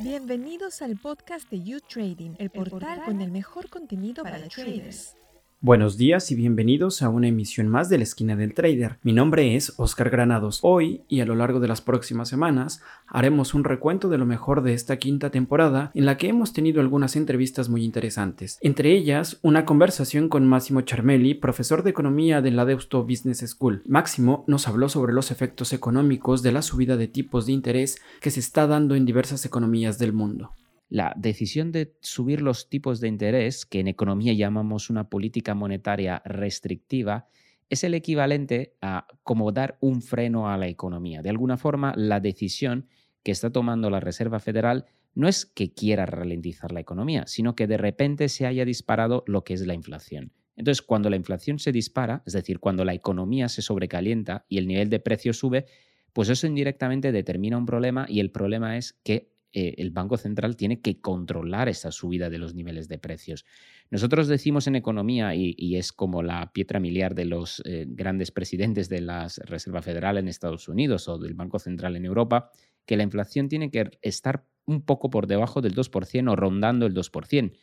Bienvenidos al podcast de You Trading, el portal con el mejor contenido para traders. Buenos días y bienvenidos a una emisión más de la esquina del trader. Mi nombre es Oscar Granados. Hoy y a lo largo de las próximas semanas haremos un recuento de lo mejor de esta quinta temporada en la que hemos tenido algunas entrevistas muy interesantes. Entre ellas, una conversación con Máximo Charmelli, profesor de economía de la Deusto Business School. Máximo nos habló sobre los efectos económicos de la subida de tipos de interés que se está dando en diversas economías del mundo. La decisión de subir los tipos de interés, que en economía llamamos una política monetaria restrictiva, es el equivalente a como dar un freno a la economía. De alguna forma, la decisión que está tomando la Reserva Federal no es que quiera ralentizar la economía, sino que de repente se haya disparado lo que es la inflación. Entonces, cuando la inflación se dispara, es decir, cuando la economía se sobrecalienta y el nivel de precio sube, pues eso indirectamente determina un problema y el problema es que eh, el Banco Central tiene que controlar esa subida de los niveles de precios. Nosotros decimos en economía, y, es como la piedra miliar de los eh, grandes presidentes de la Reserva Federal en Estados Unidos o del Banco Central en Europa, que la inflación tiene que estar un poco por debajo del 2% o rondando el 2%.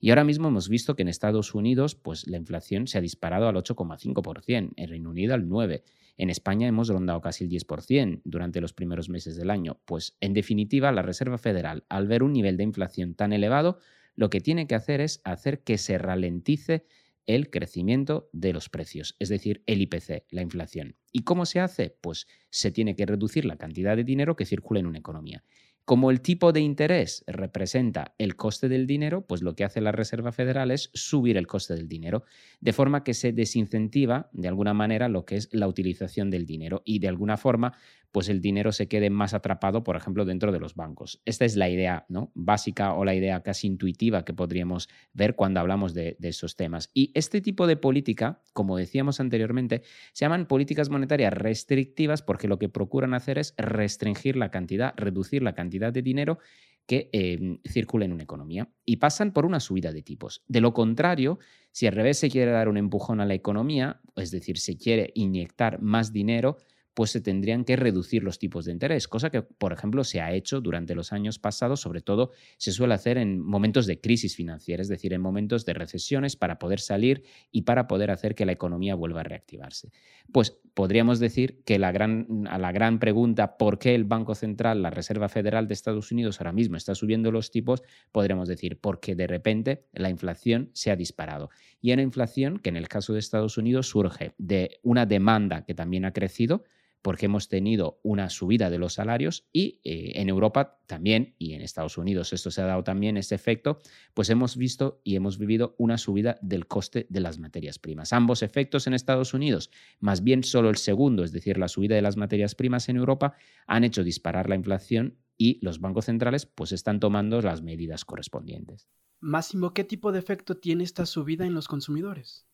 Y ahora mismo hemos visto que en Estados Unidos pues, la inflación se ha disparado al 8,5%, en Reino Unido al 9%. En España hemos rondado casi el 10% durante los primeros meses del año. Pues en definitiva, la Reserva Federal, al ver un nivel de inflación tan elevado, lo que tiene que hacer es hacer que se ralentice el crecimiento de los precios, es decir, el IPC, la inflación. ¿Y cómo se hace? Pues se tiene que reducir la cantidad de dinero que circula en una economía. Como el tipo de interés representa el coste del dinero, pues lo que hace la Reserva Federal es subir el coste del dinero, de forma que se desincentiva de alguna manera lo que es la utilización del dinero y de alguna forma pues el dinero se quede más atrapado, por ejemplo, dentro de los bancos. Esta es la idea ¿no? básica o la idea casi intuitiva que podríamos ver cuando hablamos de, de esos temas. Y este tipo de política, como decíamos anteriormente, se llaman políticas monetarias restrictivas porque lo que procuran hacer es restringir la cantidad, reducir la cantidad de dinero que eh, circula en una economía y pasan por una subida de tipos. De lo contrario, si al revés se quiere dar un empujón a la economía, es decir, se quiere inyectar más dinero, pues se tendrían que reducir los tipos de interés, cosa que, por ejemplo, se ha hecho durante los años pasados, sobre todo se suele hacer en momentos de crisis financiera, es decir, en momentos de recesiones para poder salir y para poder hacer que la economía vuelva a reactivarse. Pues podríamos decir que la gran, a la gran pregunta por qué el Banco Central, la Reserva Federal de Estados Unidos ahora mismo está subiendo los tipos, podríamos decir porque de repente la inflación se ha disparado. Y una inflación que en el caso de Estados Unidos surge de una demanda que también ha crecido, porque hemos tenido una subida de los salarios y eh, en Europa también, y en Estados Unidos esto se ha dado también ese efecto, pues hemos visto y hemos vivido una subida del coste de las materias primas. Ambos efectos en Estados Unidos, más bien solo el segundo, es decir, la subida de las materias primas en Europa, han hecho disparar la inflación y los bancos centrales pues están tomando las medidas correspondientes. Máximo, ¿qué tipo de efecto tiene esta subida en los consumidores?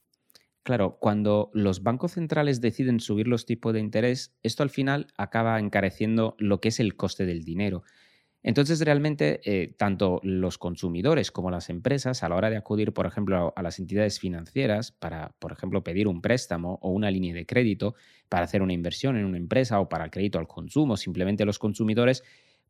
Claro, cuando los bancos centrales deciden subir los tipos de interés, esto al final acaba encareciendo lo que es el coste del dinero. Entonces, realmente, eh, tanto los consumidores como las empresas, a la hora de acudir, por ejemplo, a las entidades financieras para, por ejemplo, pedir un préstamo o una línea de crédito para hacer una inversión en una empresa o para el crédito al consumo, simplemente los consumidores,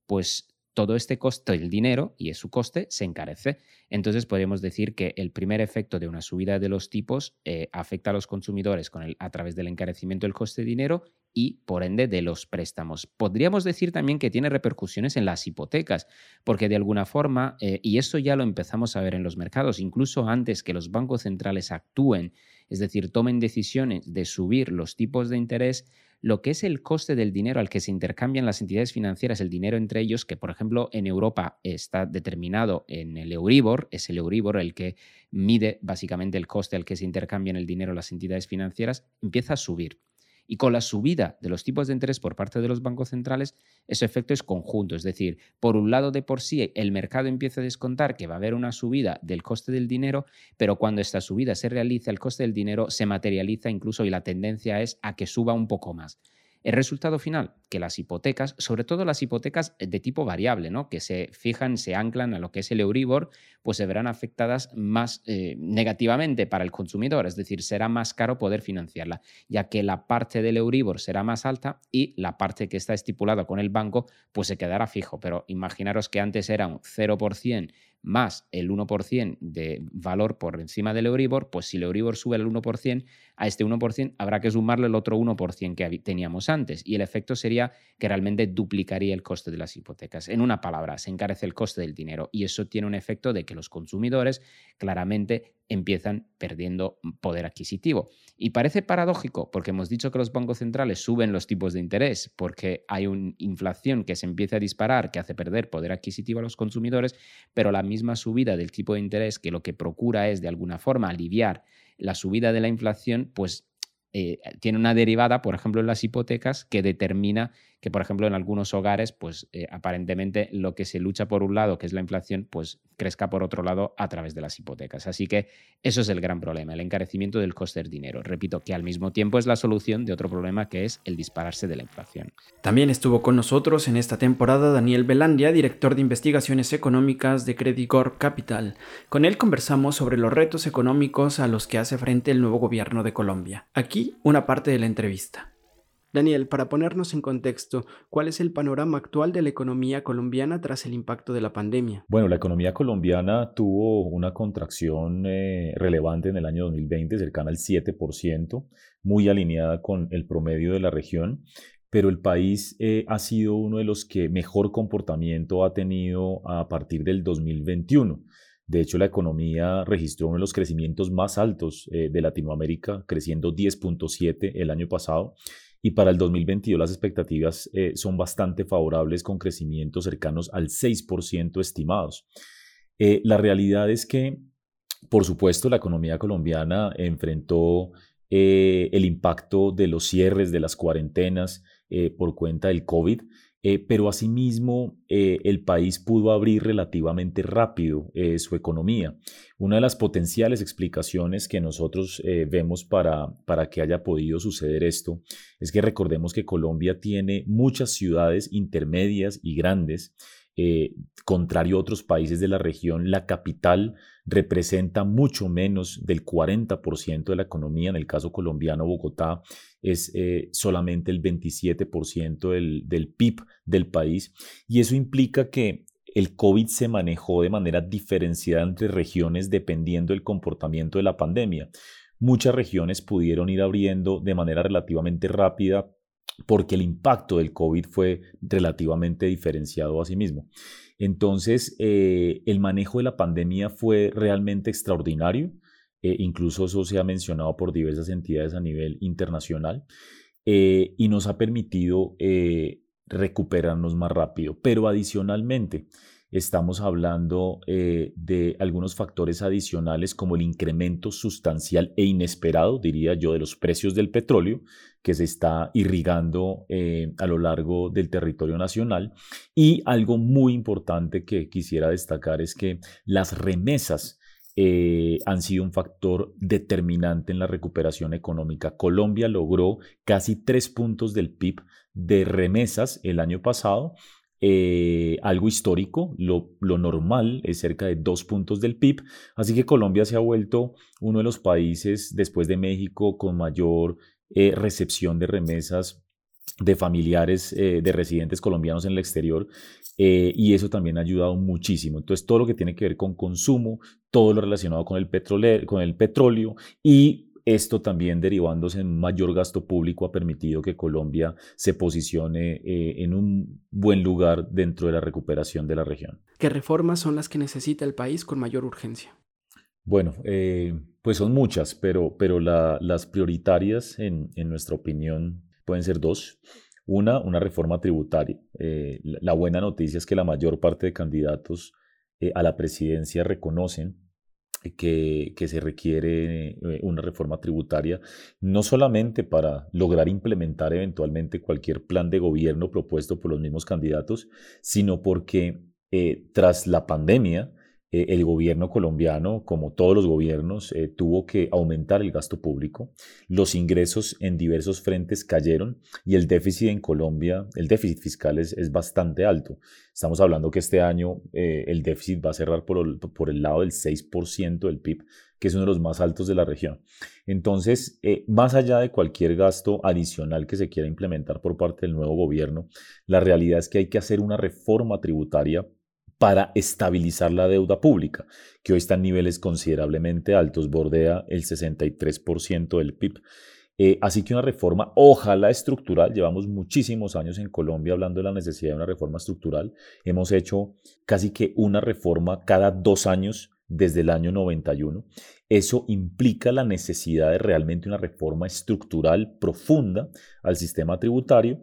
pues todo este coste del dinero y su coste se encarece. Entonces podemos decir que el primer efecto de una subida de los tipos eh, afecta a los consumidores con el, a través del encarecimiento del coste de dinero y por ende de los préstamos. Podríamos decir también que tiene repercusiones en las hipotecas, porque de alguna forma, eh, y eso ya lo empezamos a ver en los mercados, incluso antes que los bancos centrales actúen, es decir, tomen decisiones de subir los tipos de interés, lo que es el coste del dinero al que se intercambian las entidades financieras, el dinero entre ellos, que por ejemplo en Europa está determinado en el Euribor, es el Euribor el que mide básicamente el coste al que se intercambian el dinero las entidades financieras, empieza a subir. Y con la subida de los tipos de interés por parte de los bancos centrales, ese efecto es conjunto. Es decir, por un lado de por sí el mercado empieza a descontar que va a haber una subida del coste del dinero, pero cuando esta subida se realiza, el coste del dinero se materializa incluso y la tendencia es a que suba un poco más. El resultado final, que las hipotecas, sobre todo las hipotecas de tipo variable, ¿no? que se fijan, se anclan a lo que es el Euribor, pues se verán afectadas más eh, negativamente para el consumidor, es decir, será más caro poder financiarla, ya que la parte del Euribor será más alta y la parte que está estipulada con el banco, pues se quedará fijo. Pero imaginaros que antes era un 0% más el 1% de valor por encima del Euribor, pues si el Euribor sube el 1%, a este 1% habrá que sumarle el otro 1% que teníamos antes y el efecto sería que realmente duplicaría el coste de las hipotecas. En una palabra, se encarece el coste del dinero y eso tiene un efecto de que los consumidores claramente empiezan perdiendo poder adquisitivo. Y parece paradójico porque hemos dicho que los bancos centrales suben los tipos de interés porque hay una inflación que se empieza a disparar, que hace perder poder adquisitivo a los consumidores, pero la misma subida del tipo de interés que lo que procura es de alguna forma aliviar la subida de la inflación, pues eh, tiene una derivada, por ejemplo, en las hipotecas, que determina que, por ejemplo, en algunos hogares, pues eh, aparentemente lo que se lucha por un lado, que es la inflación, pues crezca por otro lado a través de las hipotecas. Así que eso es el gran problema, el encarecimiento del coste del dinero. Repito, que al mismo tiempo es la solución de otro problema que es el dispararse de la inflación. También estuvo con nosotros en esta temporada Daniel Belandia, director de investigaciones económicas de Credit Corp Capital. Con él conversamos sobre los retos económicos a los que hace frente el nuevo gobierno de Colombia. Aquí una parte de la entrevista. Daniel, para ponernos en contexto, ¿cuál es el panorama actual de la economía colombiana tras el impacto de la pandemia? Bueno, la economía colombiana tuvo una contracción eh, relevante en el año 2020, cercana al 7%, muy alineada con el promedio de la región, pero el país eh, ha sido uno de los que mejor comportamiento ha tenido a partir del 2021. De hecho, la economía registró uno de los crecimientos más altos eh, de Latinoamérica, creciendo 10.7 el año pasado y para el 2022 las expectativas eh, son bastante favorables con crecimientos cercanos al 6% estimados. Eh, la realidad es que, por supuesto, la economía colombiana enfrentó eh, el impacto de los cierres, de las cuarentenas por cuenta del COVID, eh, pero asimismo eh, el país pudo abrir relativamente rápido eh, su economía. Una de las potenciales explicaciones que nosotros vemos para, para que haya podido suceder esto es que recordemos que Colombia tiene muchas ciudades intermedias y grandes eh, contrario a otros países de la región, la capital representa mucho menos del 40% de la economía. En el caso colombiano, Bogotá es eh, solamente el 27% del, del PIB del país. Y eso implica que el COVID se manejó de manera diferenciada entre regiones dependiendo del comportamiento de la pandemia. Muchas regiones pudieron ir abriendo de manera relativamente rápida porque el impacto del COVID fue relativamente diferenciado a sí mismo. Entonces, eh, el manejo de la pandemia fue realmente extraordinario, eh, incluso eso se ha mencionado por diversas entidades a nivel internacional, eh, y nos ha permitido recuperarnos más rápido. Pero adicionalmente, estamos hablando de algunos factores adicionales como el incremento sustancial e inesperado, diría yo, de los precios del petróleo, que se está irrigando eh, a lo largo del territorio nacional. Y algo muy importante que quisiera destacar es que las remesas eh, han sido un factor determinante en la recuperación económica. Colombia logró casi tres puntos del PIB de remesas el año pasado, eh, algo histórico, lo, normal es cerca de dos puntos del PIB, así que Colombia se ha vuelto uno de los países después de México con mayor eh, recepción de remesas de familiares eh, de residentes colombianos en el exterior y eso también ha ayudado muchísimo. Entonces, todo lo que tiene que ver con consumo, todo lo relacionado con el, con el petróleo y esto también derivándose en un mayor gasto público ha permitido que Colombia se posicione en un buen lugar dentro de la recuperación de la región. ¿Qué reformas son las que necesita el país con mayor urgencia? Bueno, eh, pues son muchas, pero, pero las prioritarias, en, nuestra opinión, pueden ser dos. Una, una reforma tributaria. Eh, la, buena noticia es que la mayor parte de candidatos eh, a la presidencia reconocen que, se requiere una reforma tributaria, no solamente para lograr implementar eventualmente cualquier plan de gobierno propuesto por los mismos candidatos, sino porque tras la pandemia, eh, el gobierno colombiano, como todos los gobiernos, eh, tuvo que aumentar el gasto público. Los ingresos en diversos frentes cayeron y el déficit en Colombia, el déficit fiscal es, bastante alto. Estamos hablando que este año eh, el déficit va a cerrar por el, por el lado del 6% del PIB, que es uno de los más altos de la región. Entonces, más allá de cualquier gasto adicional que se quiera implementar por parte del nuevo gobierno, la realidad es que hay que hacer una reforma tributaria para estabilizar la deuda pública, que hoy está en niveles considerablemente altos, bordea el 63% del PIB. Eh, así que una reforma, ojalá estructural, llevamos muchísimos años en Colombia hablando de la necesidad de una reforma estructural, hemos hecho casi que una reforma cada dos años desde el año 91. Eso implica la necesidad de realmente una reforma estructural profunda al sistema tributario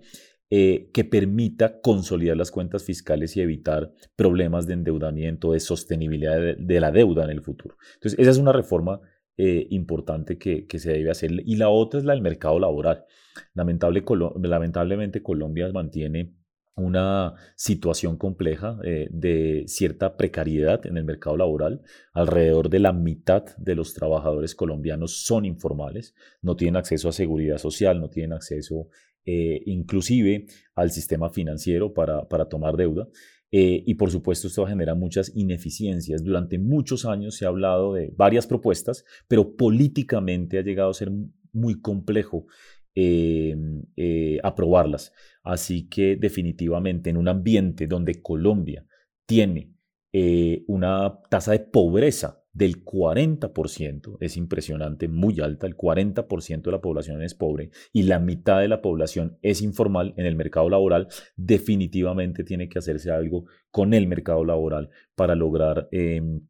eh, que permita consolidar las cuentas fiscales y evitar problemas de endeudamiento, de sostenibilidad de, la deuda en el futuro. Entonces, esa es una reforma eh, importante que, se debe hacer. Y la otra es la del mercado laboral. Lamentable, lamentablemente, Colombia mantiene una situación compleja eh, de cierta precariedad en el mercado laboral. Alrededor de la mitad de los trabajadores colombianos son informales, no tienen acceso a seguridad social, no tienen acceso eh, inclusive al sistema financiero para, para tomar deuda. Eh, y por supuesto esto genera muchas ineficiencias. Durante muchos años se ha hablado de varias propuestas, pero políticamente ha llegado a ser muy complejo eh, aprobarlas. Así que definitivamente en un ambiente donde Colombia tiene una tasa de pobreza del 40%, es impresionante, muy alta, el 40% de la población es pobre y la mitad de la población es informal en el mercado laboral, definitivamente tiene que hacerse algo con el mercado laboral para lograr em,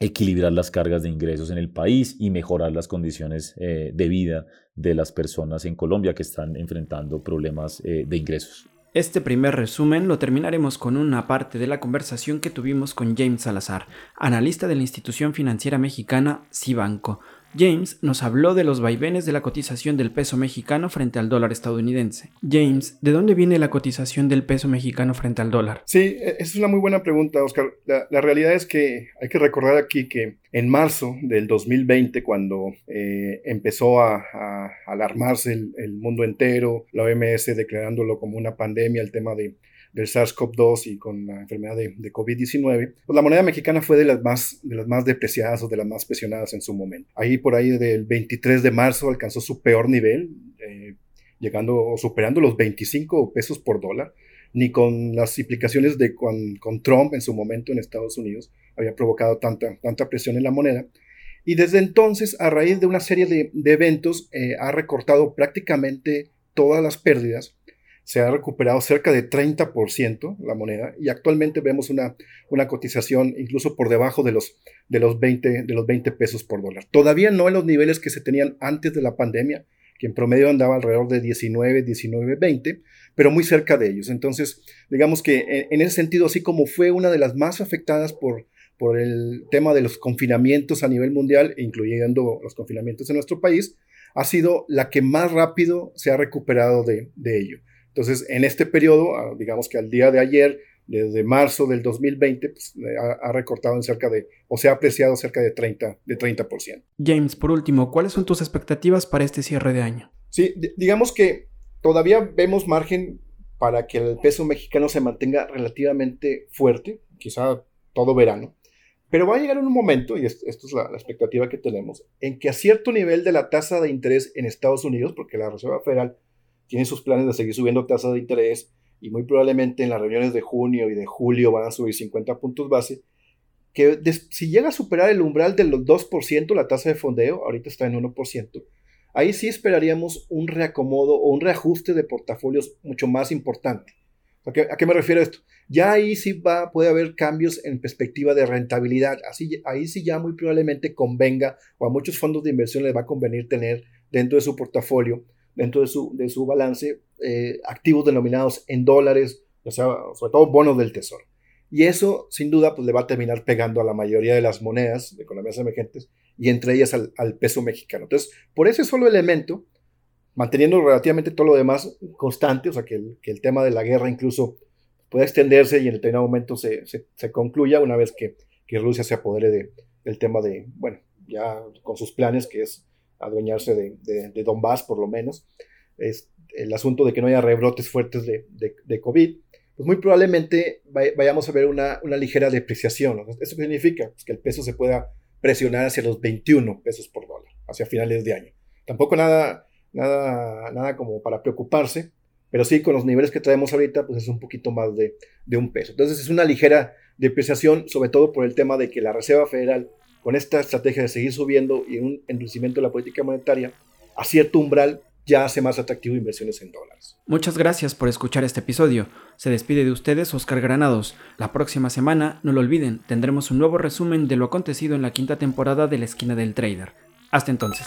equilibrar las cargas de ingresos en el país y mejorar las condiciones eh, de vida de las personas en Colombia que están enfrentando problemas eh, de ingresos. Este primer resumen lo terminaremos con una parte de la conversación que tuvimos con James Salazar, analista de la institución financiera mexicana Cibanco, James nos habló de los vaivenes de la cotización del peso mexicano frente al dólar estadounidense. James, ¿de dónde viene la cotización del peso mexicano frente al dólar? Sí, esa es una muy buena pregunta, Oscar. La, realidad es que hay que recordar aquí que en marzo del 2020, cuando eh, empezó a, alarmarse el, mundo entero, la OMS declarándolo como una pandemia, el tema de del SARS-CoV-2 y con la enfermedad de, COVID-19, pues la moneda mexicana fue de las, más, de las más depreciadas o de las más presionadas en su momento. Ahí por ahí del 23 de marzo alcanzó su peor nivel, eh, llegando o superando los 25 pesos por dólar, ni con las implicaciones de con, con, Trump en su momento en Estados Unidos había provocado tanta, tanta presión en la moneda. Y desde entonces, a raíz de una serie de, de eventos, eh, ha recortado prácticamente todas las pérdidas se ha recuperado cerca de 30% la moneda y actualmente vemos una, una cotización incluso por debajo de los, de, los 20, de los 20 pesos por dólar. Todavía no en los niveles que se tenían antes de la pandemia, que en promedio andaba alrededor de 19, 19, 20, pero muy cerca de ellos. Entonces, digamos que en, ese sentido, así como fue una de las más afectadas por, por el tema de los confinamientos a nivel mundial, incluyendo los confinamientos en nuestro país, ha sido la que más rápido se ha recuperado de, de ello. Entonces, en este periodo, ah, digamos que al día de ayer, desde marzo del 2020, pues, ha, recortado en cerca de, o se ha apreciado cerca de 30%, de 30%. James, por último, ¿cuáles son tus expectativas para este cierre de año? Sí, digamos que todavía vemos margen para que el peso mexicano se mantenga relativamente fuerte, quizá todo verano, pero va a llegar un momento, y esto, es la, la, expectativa que tenemos, en que a cierto nivel de la tasa de interés en Estados Unidos, porque la Reserva Federal tienen sus planes de seguir subiendo tasas de interés y muy probablemente en las reuniones de junio y de julio van a subir 50 puntos base, que si llega a superar el umbral del 2%, la tasa de fondeo, ahorita está en 1%, ahí sí esperaríamos un reacomodo o un reajuste de portafolios mucho más importante. ¿A qué, a qué me refiero esto? Ya ahí sí va, puede haber cambios en perspectiva de rentabilidad. Así, ahí sí ya muy probablemente convenga o a muchos fondos de inversión les va a convenir tener dentro de su portafolio dentro de su, de su balance eh, activos denominados en dólares, o sea, sobre todo bonos del tesoro. Y eso, sin duda, pues le va a terminar pegando a la mayoría de las monedas de economías emergentes y entre ellas al, al peso mexicano. Entonces, por ese solo elemento, manteniendo relativamente todo lo demás constante, o sea, que el, que el tema de la guerra incluso pueda extenderse y en determinado momento se, se, se concluya una vez que, que Rusia se apodere de, del tema de, bueno, ya con sus planes, que es adueñarse de, de, Donbass por lo menos, es el asunto de que no haya rebrotes fuertes de, de COVID, pues muy probablemente vayamos a ver una, una ligera depreciación. ¿Eso qué significa? Pues que el peso se pueda presionar hacia los 21 pesos por dólar, hacia finales de año. Tampoco nada, nada, nada como para preocuparse, pero sí con los niveles que traemos ahorita, pues es un poquito más de, de un peso. Entonces es una ligera depreciación, sobre todo por el tema de que la Reserva Federal, con esta estrategia de seguir subiendo y un endurecimiento de la política monetaria, a cierto umbral ya hace más atractivo inversiones en dólares. Muchas gracias por escuchar este episodio. Se despide de ustedes Oscar Granados. La próxima semana, no lo olviden, tendremos un nuevo resumen de lo acontecido en la quinta temporada de la esquina del trader. Hasta entonces.